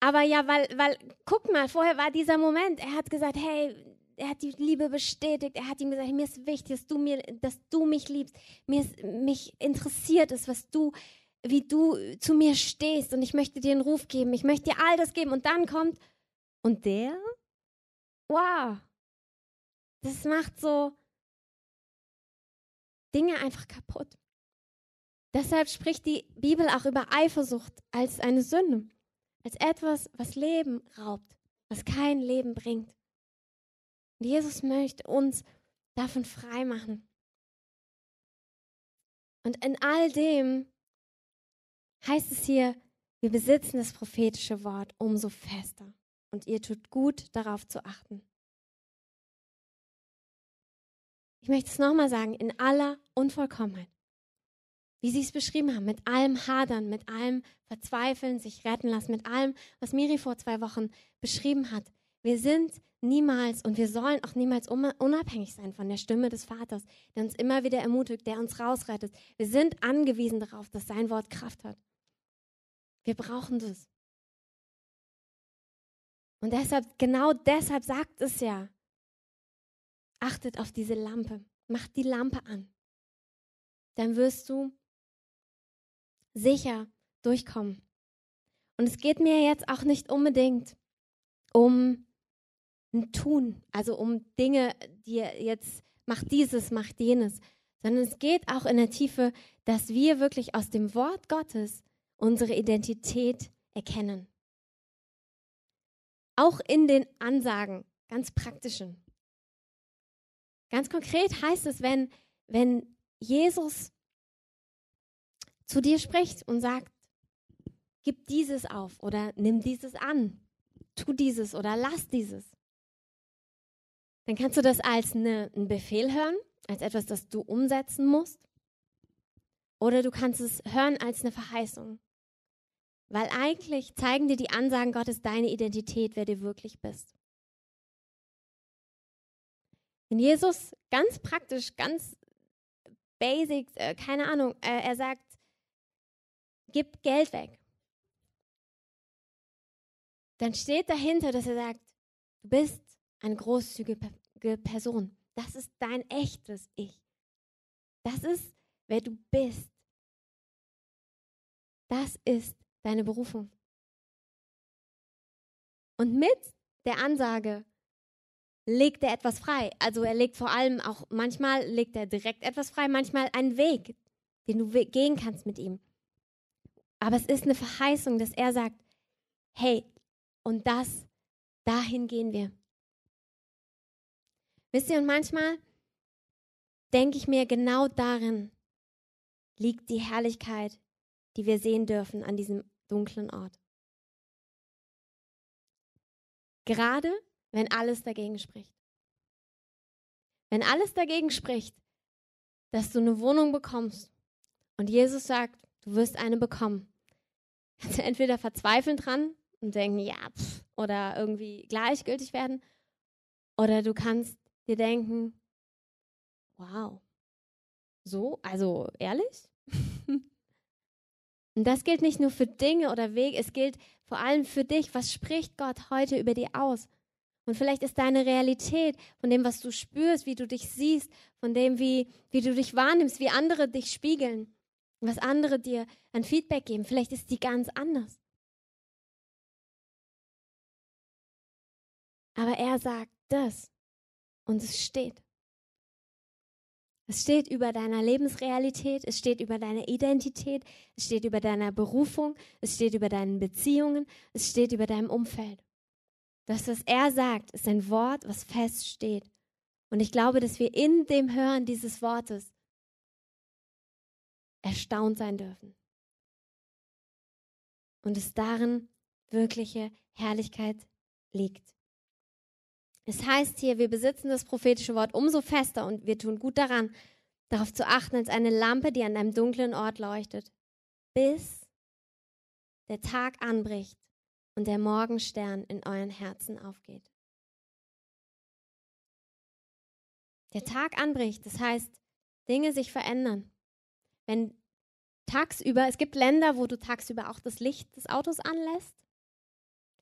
Aber ja, weil, weil, guck mal, vorher war dieser Moment. Er hat gesagt, hey, er hat die Liebe bestätigt. Er hat ihm gesagt, mir ist wichtig, dass du, mir, dass du mich liebst. Mir ist, mich interessiert es, was du, wie du zu mir stehst. Und ich möchte dir einen Ruf geben. Ich möchte dir all das geben. Und dann kommt, und der? Wow. Das macht so, Dinge einfach kaputt. Deshalb spricht die Bibel auch über Eifersucht als eine Sünde, als etwas, was Leben raubt, was kein Leben bringt. Und Jesus möchte uns davon frei machen. Und in all dem heißt es hier, wir besitzen das prophetische Wort umso fester. Und ihr tut gut, darauf zu achten. Ich möchte es nochmal sagen, in aller Unvollkommenheit. wie sie es beschrieben haben, mit allem Hadern, mit allem Verzweifeln, sich retten lassen, mit allem, was Miri vor zwei Wochen beschrieben hat. Wir sind niemals und wir sollen auch niemals unabhängig sein von der Stimme des Vaters, der uns immer wieder ermutigt, der uns rausrettet. Wir sind angewiesen darauf, dass sein Wort Kraft hat. Wir brauchen das. Und deshalb, genau deshalb sagt es ja, achtet auf diese Lampe, macht die Lampe an. Dann wirst du sicher durchkommen. Und es geht mir jetzt auch nicht unbedingt um ein Tun, also um Dinge, die jetzt macht dieses, macht jenes, sondern es geht auch in der Tiefe, dass wir wirklich aus dem Wort Gottes unsere Identität erkennen. Auch in den Ansagen, ganz praktischen. Ganz konkret heißt es, wenn, wenn Jesus zu dir spricht und sagt, gib dieses auf oder nimm dieses an, tu dieses oder lass dieses, dann kannst du das als eine, einen Befehl hören, als etwas, das du umsetzen musst. Oder du kannst es hören als eine Verheißung. Weil eigentlich zeigen dir die Ansagen Gottes deine Identität, wer du wirklich bist. Wenn Jesus ganz praktisch, ganz basic, äh, keine Ahnung, äh, er sagt, gib Geld weg. Dann steht dahinter, dass er sagt, du bist eine großzügige Person. Das ist dein echtes Ich. Das ist, wer du bist. Das ist deine Berufung. Und mit der Ansage legt er etwas frei. Also er legt vor allem auch, manchmal legt er direkt etwas frei, manchmal einen Weg, den du gehen kannst mit ihm. Aber es ist eine Verheißung, dass er sagt, hey, und das, dahin gehen wir. Wisst ihr, und manchmal denke ich mir, genau darin liegt die Herrlichkeit, die wir sehen dürfen an diesem dunklen Ort. Gerade wenn alles dagegen spricht. Wenn alles dagegen spricht, dass du eine Wohnung bekommst und Jesus sagt, du wirst eine bekommen, kannst du entweder verzweifeln dran und denken, ja, pff, oder irgendwie gleichgültig werden, oder du kannst dir denken, wow, so, also ehrlich? und das gilt nicht nur für Dinge oder Wege, es gilt vor allem für dich. Was spricht Gott heute über dir aus? Und vielleicht ist deine Realität von dem, was du spürst, wie du dich siehst, von dem, wie, wie du dich wahrnimmst, wie andere dich spiegeln, was andere dir an Feedback geben, vielleicht ist die ganz anders. Aber er sagt das und es steht. Es steht über deiner Lebensrealität, es steht über deiner Identität, es steht über deiner Berufung, es steht über deinen Beziehungen, es steht über deinem Umfeld. Das, was er sagt, ist ein Wort, was feststeht. Und ich glaube, dass wir in dem Hören dieses Wortes erstaunt sein dürfen. Und es darin wirkliche Herrlichkeit liegt. Es heißt hier, wir besitzen das prophetische Wort umso fester und wir tun gut daran, darauf zu achten, als eine Lampe, die an einem dunklen Ort leuchtet, bis der Tag anbricht und der Morgenstern in euren Herzen aufgeht. Der Tag anbricht, das heißt, Dinge sich verändern. Wenn tagsüber, es gibt Länder, wo du tagsüber auch das Licht des Autos anlässt.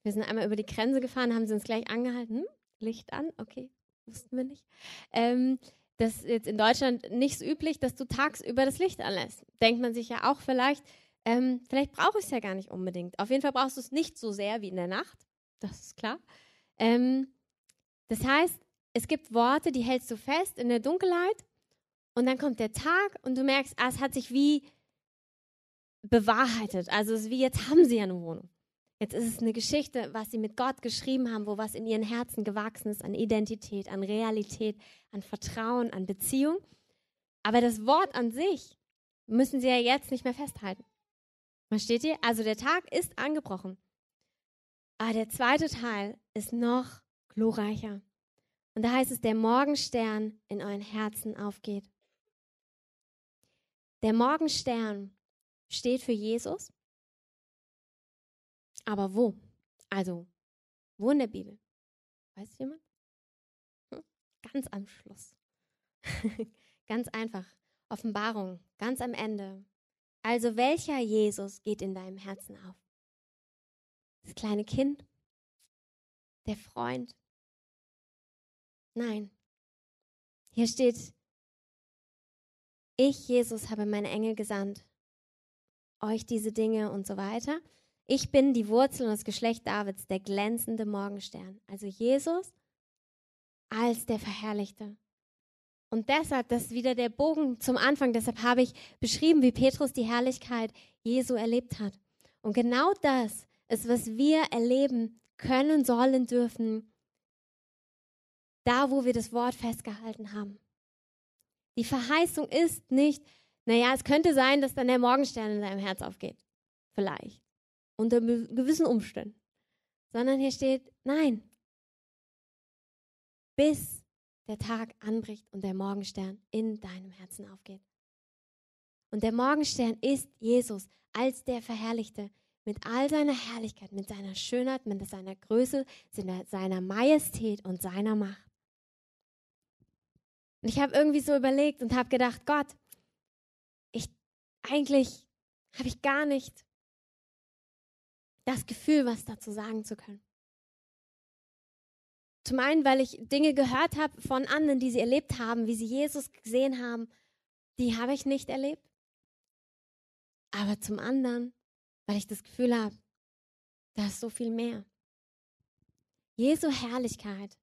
Wir sind einmal über die Grenze gefahren, haben sie uns gleich angehalten. Hm? Licht an, okay, wussten wir nicht. Ähm, das ist jetzt in Deutschland nicht so üblich, dass du tagsüber das Licht anlässt. Denkt man sich ja auch vielleicht, ähm, vielleicht brauche ich es ja gar nicht unbedingt. Auf jeden Fall brauchst du es nicht so sehr wie in der Nacht. Das ist klar. Ähm, das heißt, es gibt Worte, die hältst du fest in der Dunkelheit und dann kommt der Tag und du merkst, ah, es hat sich wie bewahrheitet. Also es ist wie jetzt haben sie ja eine Wohnung. Jetzt ist es eine Geschichte, was sie mit Gott geschrieben haben, wo was in ihren Herzen gewachsen ist an Identität, an Realität, an Vertrauen, an Beziehung. Aber das Wort an sich müssen sie ja jetzt nicht mehr festhalten. Versteht ihr? Also der Tag ist angebrochen. Aber der zweite Teil ist noch glorreicher. Und da heißt es, der Morgenstern in euren Herzen aufgeht. Der Morgenstern steht für Jesus. Aber wo? Also, wo in der Bibel? Weiß jemand? Hm? Ganz am Schluss. ganz einfach. Offenbarung, ganz am Ende. Also welcher Jesus geht in deinem Herzen auf? Das kleine Kind? Der Freund? Nein. Hier steht, ich, Jesus, habe meine Engel gesandt, euch diese Dinge und so weiter. Ich bin die Wurzel und das Geschlecht Davids, der glänzende Morgenstern. Also Jesus als der Verherrlichte. Und deshalb, das ist wieder der Bogen zum Anfang, deshalb habe ich beschrieben, wie Petrus die Herrlichkeit Jesu erlebt hat. Und genau das ist, was wir erleben können, sollen, dürfen, da wo wir das Wort festgehalten haben. Die Verheißung ist nicht, naja, es könnte sein, dass dann der Morgenstern in deinem Herz aufgeht. Vielleicht. Unter gewissen Umständen. Sondern hier steht, nein. Bis der Tag anbricht und der Morgenstern in deinem Herzen aufgeht. Und der Morgenstern ist Jesus als der Verherrlichte mit all seiner Herrlichkeit, mit seiner Schönheit, mit seiner Größe, seiner Majestät und seiner Macht. Und ich habe irgendwie so überlegt und habe gedacht, Gott, ich eigentlich habe ich gar nicht das Gefühl, was dazu sagen zu können. Zum einen, weil ich Dinge gehört habe von anderen, die sie erlebt haben, wie sie Jesus gesehen haben, die habe ich nicht erlebt. Aber zum anderen, weil ich das Gefühl habe, da ist so viel mehr. Jesu Herrlichkeit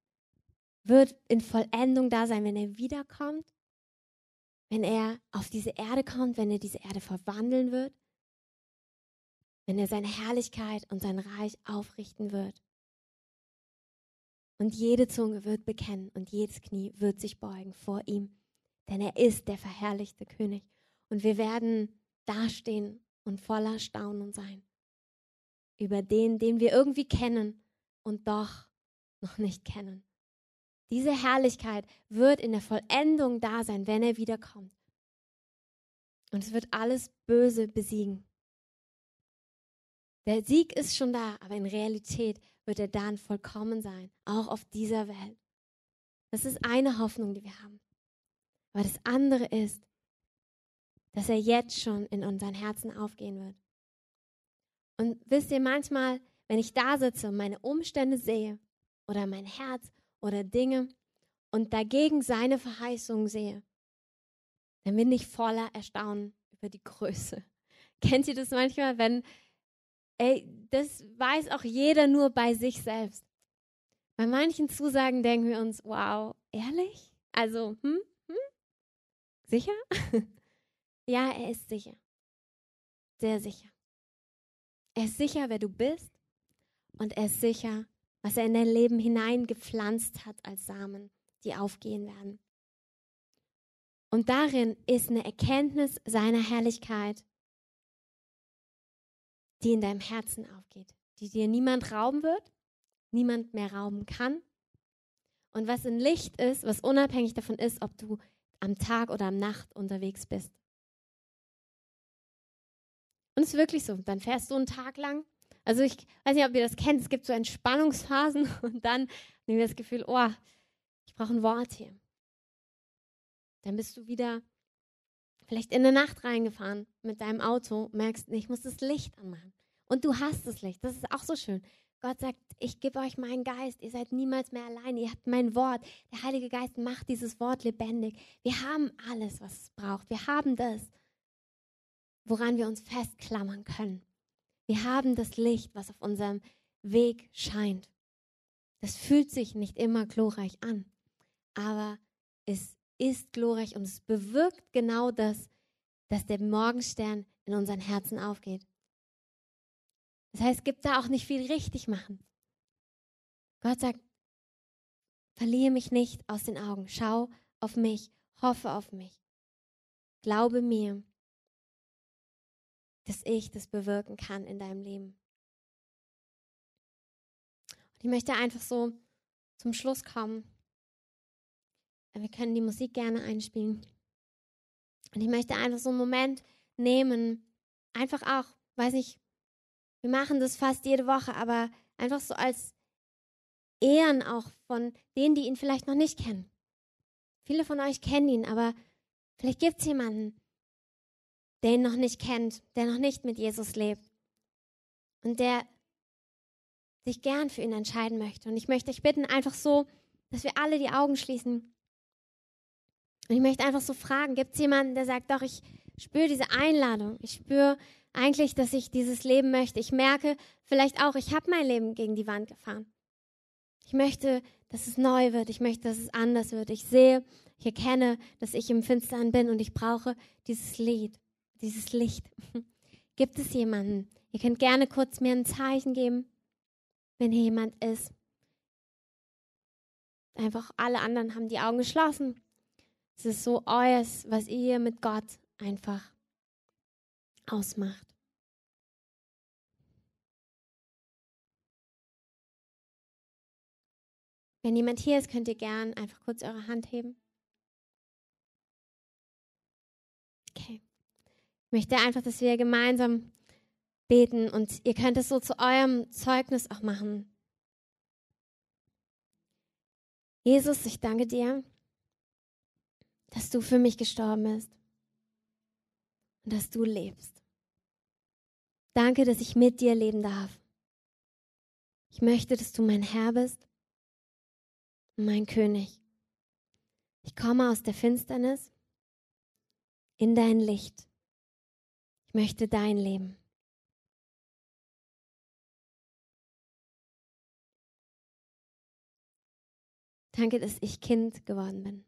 wird in Vollendung da sein, wenn er wiederkommt, wenn er auf diese Erde kommt, wenn er diese Erde verwandeln wird, wenn er seine Herrlichkeit und sein Reich aufrichten wird. Und jede Zunge wird bekennen und jedes Knie wird sich beugen vor ihm, denn er ist der verherrlichte König. Und wir werden dastehen und voller Staunen sein über den, den wir irgendwie kennen und doch noch nicht kennen. Diese Herrlichkeit wird in der Vollendung da sein, wenn er wiederkommt. Und es wird alles Böse besiegen. Der Sieg ist schon da, aber in Realität wird er dann vollkommen sein, auch auf dieser Welt. Das ist eine Hoffnung, die wir haben. Aber das andere ist, dass er jetzt schon in unseren Herzen aufgehen wird. Und wisst ihr, manchmal, wenn ich da sitze und meine Umstände sehe oder mein Herz oder Dinge und dagegen seine Verheißungen sehe, dann bin ich voller Erstaunen über die Größe. Kennt ihr das manchmal, wenn Ey, das weiß auch jeder nur bei sich selbst. Bei manchen Zusagen denken wir uns, wow, ehrlich? Also, hm, hm? Sicher? ja, er ist sicher. Sehr sicher. Er ist sicher, wer du bist und er ist sicher, was er in dein Leben hineingepflanzt hat als Samen, die aufgehen werden. Und darin ist eine Erkenntnis seiner Herrlichkeit die in deinem Herzen aufgeht, die dir niemand rauben wird, niemand mehr rauben kann. Und was in Licht ist, was unabhängig davon ist, ob du am Tag oder am Nacht unterwegs bist. Und es ist wirklich so. Dann fährst du einen Tag lang. Also ich weiß nicht, ob ihr das kennt. Es gibt so Entspannungsphasen und dann nehmen wir das Gefühl, oh, ich brauche ein Wort hier. Dann bist du wieder vielleicht in der Nacht reingefahren mit deinem Auto, merkst, ich muss das Licht anmachen. Und du hast das Licht. Das ist auch so schön. Gott sagt, ich gebe euch meinen Geist. Ihr seid niemals mehr allein. Ihr habt mein Wort. Der Heilige Geist macht dieses Wort lebendig. Wir haben alles, was es braucht. Wir haben das, woran wir uns festklammern können. Wir haben das Licht, was auf unserem Weg scheint. Das fühlt sich nicht immer glorreich an, aber es ist glorreich und es bewirkt genau das, dass der Morgenstern in unseren Herzen aufgeht. Das heißt, es gibt da auch nicht viel richtig machen. Gott sagt, verliere mich nicht aus den Augen. Schau auf mich, hoffe auf mich. Glaube mir, dass ich das bewirken kann in deinem Leben. Und ich möchte einfach so zum Schluss kommen. Wir können die Musik gerne einspielen. Und ich möchte einfach so einen Moment nehmen, einfach auch, weiß nicht, wir machen das fast jede Woche, aber einfach so als Ehren auch von denen, die ihn vielleicht noch nicht kennen. Viele von euch kennen ihn, aber vielleicht gibt es jemanden, der ihn noch nicht kennt, der noch nicht mit Jesus lebt und der sich gern für ihn entscheiden möchte. Und ich möchte euch bitten, einfach so, dass wir alle die Augen schließen. Und ich möchte einfach so fragen, gibt es jemanden, der sagt, doch, ich spüre diese Einladung. Ich spüre eigentlich, dass ich dieses Leben möchte. Ich merke vielleicht auch, ich habe mein Leben gegen die Wand gefahren. Ich möchte, dass es neu wird. Ich möchte, dass es anders wird. Ich sehe, ich erkenne, dass ich im Finstern bin und ich brauche dieses Lied, dieses Licht. Gibt es jemanden? Ihr könnt gerne kurz mir ein Zeichen geben, wenn hier jemand ist. Einfach alle anderen haben die Augen geschlossen. Es ist so euers, was ihr mit Gott einfach ausmacht. Wenn jemand hier ist, könnt ihr gern einfach kurz eure Hand heben. Okay. Ich möchte einfach, dass wir gemeinsam beten und ihr könnt es so zu eurem Zeugnis auch machen. Jesus, ich danke dir, dass du für mich gestorben bist und dass du lebst. Danke, dass ich mit dir leben darf. Ich möchte, dass du mein Herr bist mein König. Ich komme aus der Finsternis in dein Licht. Ich möchte dein Leben. Danke, dass ich Kind geworden bin.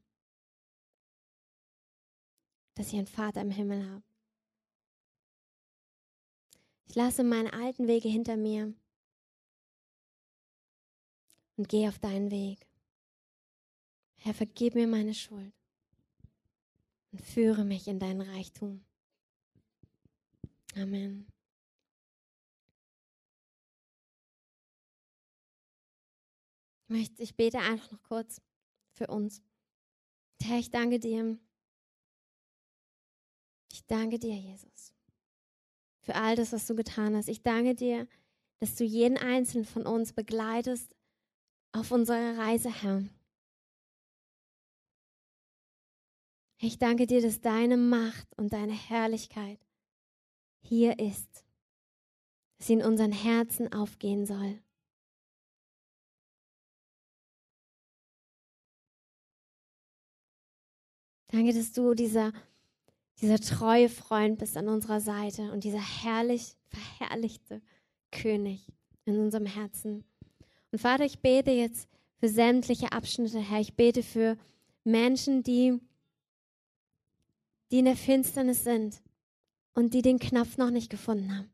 Dass ich einen Vater im Himmel habe. Ich lasse meine alten Wege hinter mir und gehe auf deinen Weg. Herr, vergib mir meine Schuld und führe mich in dein Reichtum. Amen. Ich, möchte, ich bete einfach noch kurz für uns. Herr, ich danke dir. Ich danke dir, Jesus, für all das, was du getan hast. Ich danke dir, dass du jeden einzelnen von uns begleitest auf unserer Reise, Herr. Ich danke dir, dass deine Macht und deine Herrlichkeit hier ist, dass sie in unseren Herzen aufgehen soll. Danke, dass du dieser, dieser treue Freund bist an unserer Seite und dieser herrlich verherrlichte König in unserem Herzen. Und Vater, ich bete jetzt für sämtliche Abschnitte, Herr. Ich bete für Menschen, die die in der Finsternis sind und die den Knopf noch nicht gefunden haben.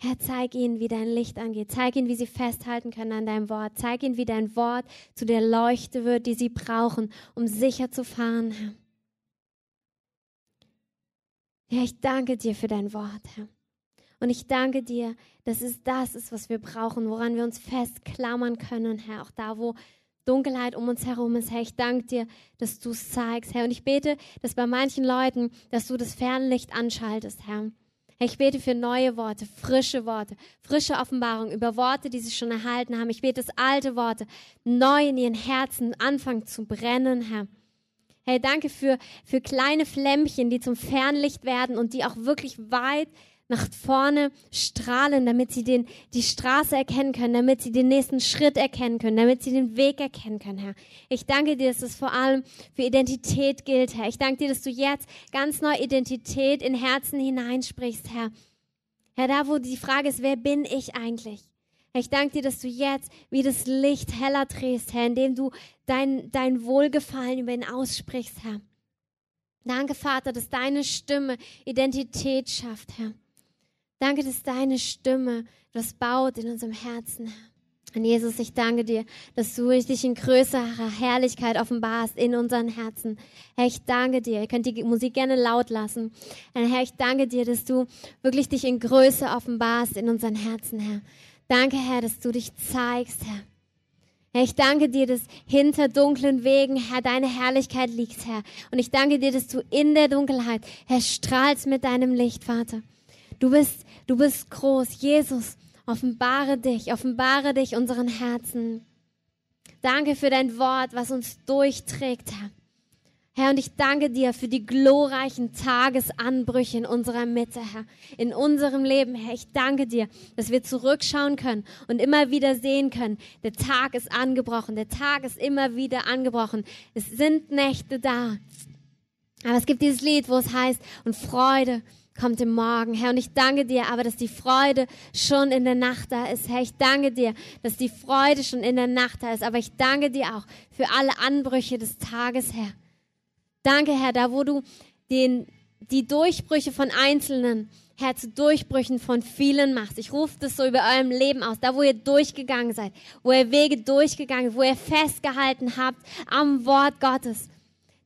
Herr, zeig ihnen, wie dein Licht angeht. Zeig ihnen, wie sie festhalten können an deinem Wort. Zeig ihnen, wie dein Wort zu der Leuchte wird, die sie brauchen, um sicher zu fahren, Herr. Herr, ich danke dir für dein Wort, Herr. Und ich danke dir, dass es das ist, was wir brauchen, woran wir uns festklammern können, Herr. Auch da, wo Dunkelheit um uns herum ist. Herr, ich danke dir, dass du es zeigst, Herr. Und ich bete, dass bei manchen Leuten, dass du das Fernlicht anschaltest, Herr. Herr, ich bete für neue Worte, frische Worte, frische Offenbarung über Worte, die sie schon erhalten haben. Ich bete, dass alte Worte neu in ihren Herzen anfangen zu brennen, Herr. Herr, danke für, für kleine Flämmchen, die zum Fernlicht werden und die auch wirklich weit nach vorne strahlen, damit sie den, die Straße erkennen können, damit sie den nächsten Schritt erkennen können, damit sie den Weg erkennen können, Herr. Ich danke dir, dass es vor allem für Identität gilt, Herr. Ich danke dir, dass du jetzt ganz neue Identität in Herzen hineinsprichst, Herr. Herr, da wo die Frage ist, wer bin ich eigentlich? Ich danke dir, dass du jetzt wie das Licht heller drehst, Herr, indem du dein, dein Wohlgefallen über ihn aussprichst, Herr. Danke, Vater, dass deine Stimme Identität schafft, Herr. Danke, dass deine Stimme das baut in unserem Herzen, Herr. Und Jesus, ich danke dir, dass du dich in größerer Herrlichkeit offenbarst in unseren Herzen. Herr, ich danke dir. Ihr könnt die Musik gerne laut lassen. Herr, ich danke dir, dass du wirklich dich in Größe offenbarst in unseren Herzen, Herr. Danke, Herr, dass du dich zeigst, Herr. Herr, ich danke dir, dass hinter dunklen Wegen, Herr, deine Herrlichkeit liegt, Herr. Und ich danke dir, dass du in der Dunkelheit, Herr, strahlst mit deinem Licht, Vater. Du bist, du bist groß. Jesus, offenbare dich, offenbare dich unseren Herzen. Danke für dein Wort, was uns durchträgt, Herr. Herr, und ich danke dir für die glorreichen Tagesanbrüche in unserer Mitte, Herr, in unserem Leben, Herr. Ich danke dir, dass wir zurückschauen können und immer wieder sehen können, der Tag ist angebrochen, der Tag ist immer wieder angebrochen. Es sind Nächte da. Aber es gibt dieses Lied, wo es heißt, und Freude kommt im Morgen, Herr. Und ich danke dir aber, dass die Freude schon in der Nacht da ist, Herr. Ich danke dir, dass die Freude schon in der Nacht da ist. Aber ich danke dir auch für alle Anbrüche des Tages, Herr. Danke, Herr, da wo du den, die Durchbrüche von Einzelnen, Herr, zu Durchbrüchen von vielen machst. Ich rufe das so über eurem Leben aus, da wo ihr durchgegangen seid, wo ihr Wege durchgegangen, wo ihr festgehalten habt am Wort Gottes.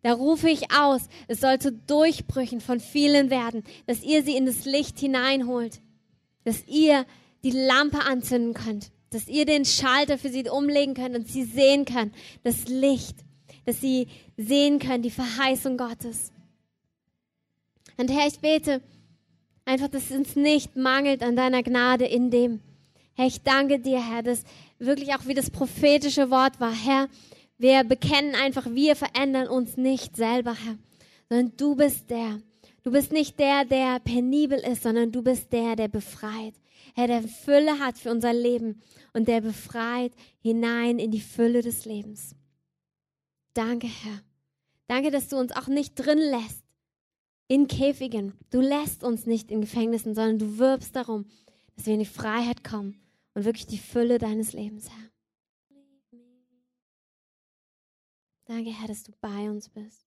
Da rufe ich aus, es soll zu Durchbrüchen von vielen werden, dass ihr sie in das Licht hineinholt, dass ihr die Lampe anzünden könnt, dass ihr den Schalter für sie umlegen könnt und sie sehen können, das Licht dass sie sehen können, die Verheißung Gottes. Und Herr, ich bete einfach, dass es uns nicht mangelt an deiner Gnade in dem. Herr, ich danke dir, Herr, dass wirklich auch wie das prophetische Wort war, Herr, wir bekennen einfach, wir verändern uns nicht selber, Herr, sondern du bist der. Du bist nicht der, der penibel ist, sondern du bist der, der befreit. Herr, der Fülle hat für unser Leben und der befreit hinein in die Fülle des Lebens. Danke, Herr. Danke, dass du uns auch nicht drin lässt in Käfigen. Du lässt uns nicht in Gefängnissen, sondern du wirbst darum, dass wir in die Freiheit kommen und wirklich die Fülle deines Lebens, Herr. Danke, Herr, dass du bei uns bist.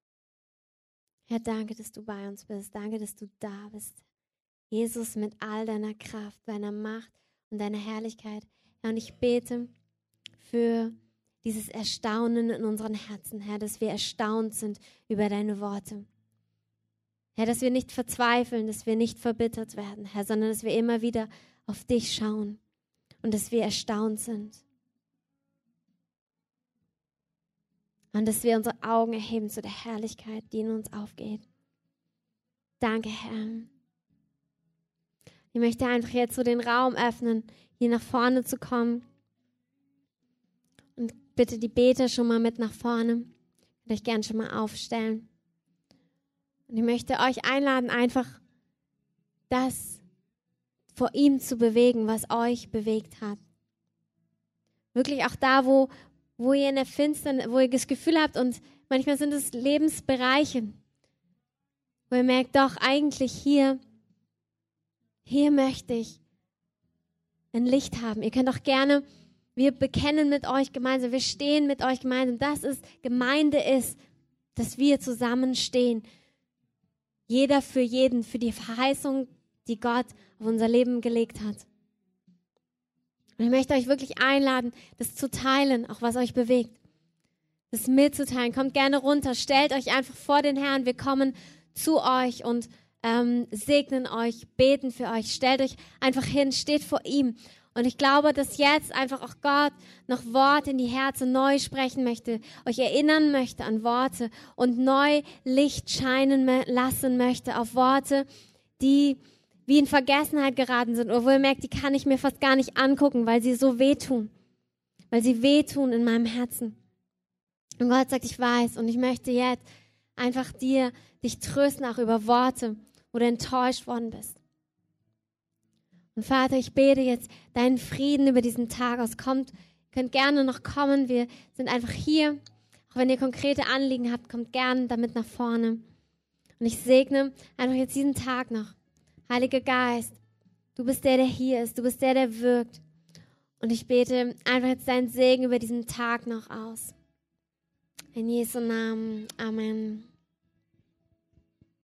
Herr, danke, dass du bei uns bist. Danke, dass du da bist. Jesus, mit all deiner Kraft, deiner Macht und deiner Herrlichkeit. Herr, und ich bete für dieses Erstaunen in unseren Herzen, Herr, dass wir erstaunt sind über deine Worte. Herr, dass wir nicht verzweifeln, dass wir nicht verbittert werden, Herr, sondern dass wir immer wieder auf dich schauen und dass wir erstaunt sind. Und dass wir unsere Augen erheben zu der Herrlichkeit, die in uns aufgeht. Danke, Herr. Ich möchte einfach jetzt so den Raum öffnen, hier nach vorne zu kommen bitte die Beter schon mal mit nach vorne. Könnt euch gern schon mal aufstellen. Und ich möchte euch einladen, einfach das vor ihm zu bewegen, was euch bewegt hat. Wirklich auch da, wo, wo ihr in der Finsternis, wo ihr das Gefühl habt und manchmal sind es Lebensbereiche, wo ihr merkt, doch eigentlich hier, hier möchte ich ein Licht haben. Ihr könnt auch gerne wir bekennen mit euch gemeinsam, wir stehen mit euch gemeinsam. Das ist Gemeinde ist, dass wir zusammenstehen. Jeder für jeden, für die Verheißung, die Gott auf unser Leben gelegt hat. Und ich möchte euch wirklich einladen, das zu teilen, auch was euch bewegt. Das mitzuteilen. Kommt gerne runter, stellt euch einfach vor den Herrn. Wir kommen zu euch und ähm, segnen euch, beten für euch. Stellt euch einfach hin, steht vor ihm und ich glaube, dass jetzt einfach auch Gott noch Worte in die Herzen neu sprechen möchte, euch erinnern möchte an Worte und neu Licht scheinen lassen möchte auf Worte, die wie in Vergessenheit geraten sind, wo ihr merkt, die kann ich mir fast gar nicht angucken, weil sie so wehtun, weil sie wehtun in meinem Herzen. Und Gott sagt, ich weiß und ich möchte jetzt einfach dir, dich trösten auch über Worte, wo du enttäuscht worden bist. Und Vater, ich bete jetzt deinen Frieden über diesen Tag aus. Kommt, könnt gerne noch kommen. Wir sind einfach hier. Auch wenn ihr konkrete Anliegen habt, kommt gerne damit nach vorne. Und ich segne einfach jetzt diesen Tag noch. Heiliger Geist, du bist der, der hier ist. Du bist der, der wirkt. Und ich bete einfach jetzt deinen Segen über diesen Tag noch aus. In Jesu Namen. Amen.